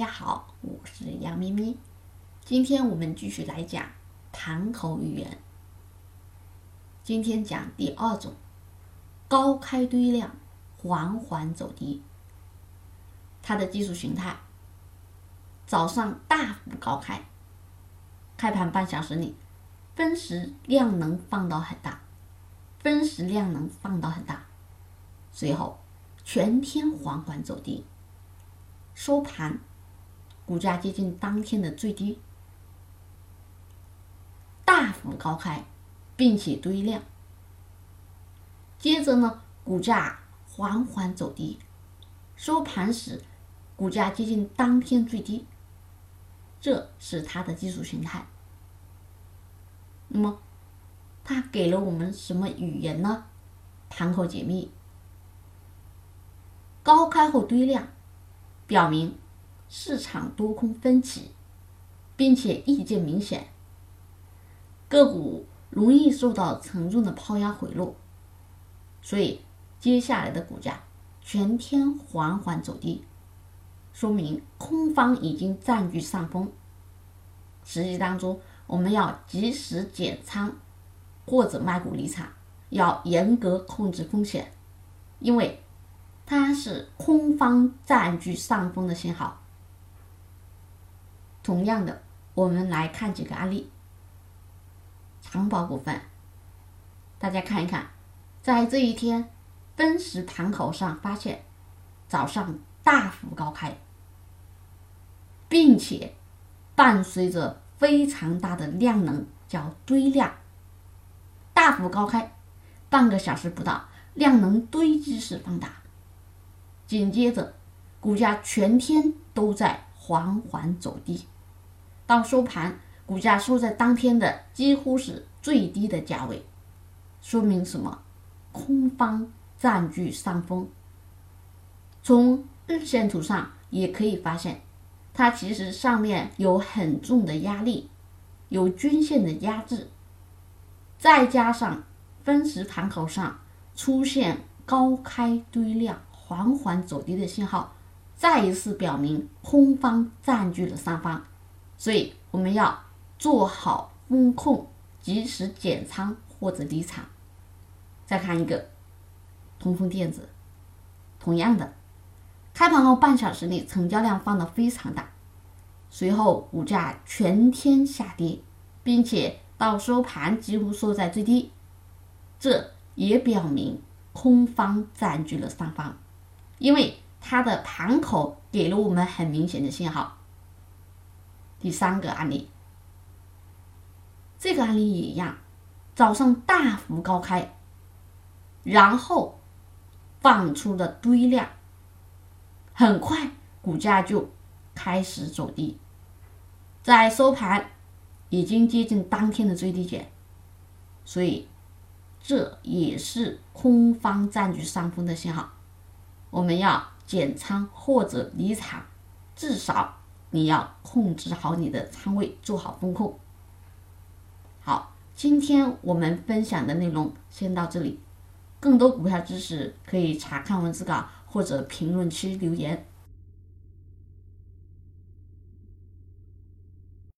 大家好，我是杨咪咪。今天我们继续来讲盘口语言。今天讲第二种，高开堆量，缓缓走低。它的技术形态：早上大幅高开，开盘半小时里，分时量能放到很大，分时量能放到很大，随后全天缓缓走低。收盘，股价接近当天的最低，大幅高开，并且堆量。接着呢，股价缓缓走低，收盘时，股价接近当天最低。这是它的技术形态。那么，它给了我们什么语言呢？盘口解密，高开后堆量。表明市场多空分歧，并且意见明显，个股容易受到沉重的抛压回落，所以接下来的股价全天缓缓走低，说明空方已经占据上风。实际当中，我们要及时减仓或者卖股离场，要严格控制风险，因为。它是空方占据上风的信号。同样的，我们来看几个案例。长宝股份，大家看一看，在这一天分时盘口上发现，早上大幅高开，并且伴随着非常大的量能，叫堆量，大幅高开，半个小时不到，量能堆积式放大。紧接着，股价全天都在缓缓走低，到收盘，股价收在当天的几乎是最低的价位，说明什么？空方占据上风。从日线图上也可以发现，它其实上面有很重的压力，有均线的压制，再加上分时盘口上出现高开堆量。缓缓走低的信号，再一次表明空方占据了上方，所以我们要做好风控，及时减仓或者离场。再看一个，通风电子，同样的，开盘后半小时内成交量放的非常大，随后股价全天下跌，并且到收盘几乎收在最低，这也表明空方占据了上方。因为它的盘口给了我们很明显的信号。第三个案例，这个案例也一样，早上大幅高开，然后放出了堆量，很快股价就开始走低，在收盘已经接近当天的最低点，所以这也是空方占据上风的信号。我们要减仓或者离场，至少你要控制好你的仓位，做好风控。好，今天我们分享的内容先到这里，更多股票知识可以查看文字稿或者评论区留言。